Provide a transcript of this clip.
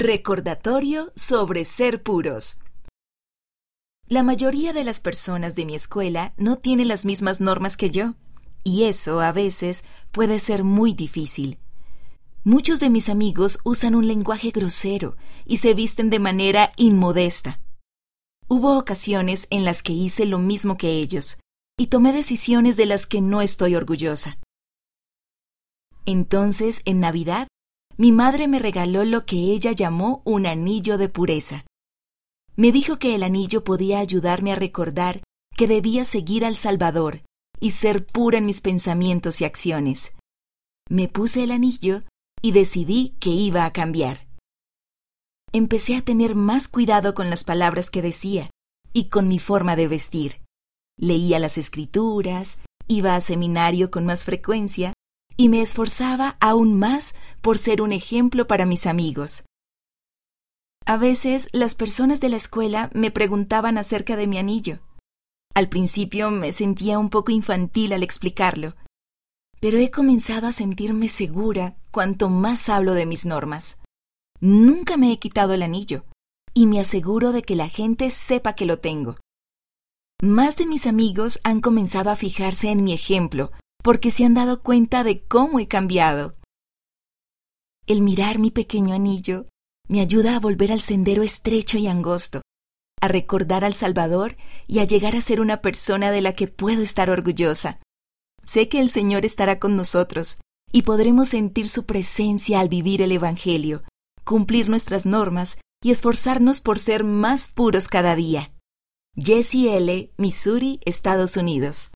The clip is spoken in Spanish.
Recordatorio sobre ser puros. La mayoría de las personas de mi escuela no tienen las mismas normas que yo, y eso a veces puede ser muy difícil. Muchos de mis amigos usan un lenguaje grosero y se visten de manera inmodesta. Hubo ocasiones en las que hice lo mismo que ellos, y tomé decisiones de las que no estoy orgullosa. Entonces, en Navidad, mi madre me regaló lo que ella llamó un anillo de pureza. Me dijo que el anillo podía ayudarme a recordar que debía seguir al Salvador y ser pura en mis pensamientos y acciones. Me puse el anillo y decidí que iba a cambiar. Empecé a tener más cuidado con las palabras que decía y con mi forma de vestir. Leía las escrituras, iba a seminario con más frecuencia y me esforzaba aún más por ser un ejemplo para mis amigos. A veces las personas de la escuela me preguntaban acerca de mi anillo. Al principio me sentía un poco infantil al explicarlo, pero he comenzado a sentirme segura cuanto más hablo de mis normas. Nunca me he quitado el anillo, y me aseguro de que la gente sepa que lo tengo. Más de mis amigos han comenzado a fijarse en mi ejemplo porque se han dado cuenta de cómo he cambiado. El mirar mi pequeño anillo me ayuda a volver al sendero estrecho y angosto, a recordar al Salvador y a llegar a ser una persona de la que puedo estar orgullosa. Sé que el Señor estará con nosotros y podremos sentir su presencia al vivir el Evangelio, cumplir nuestras normas y esforzarnos por ser más puros cada día. Jessie L., Missouri, Estados Unidos.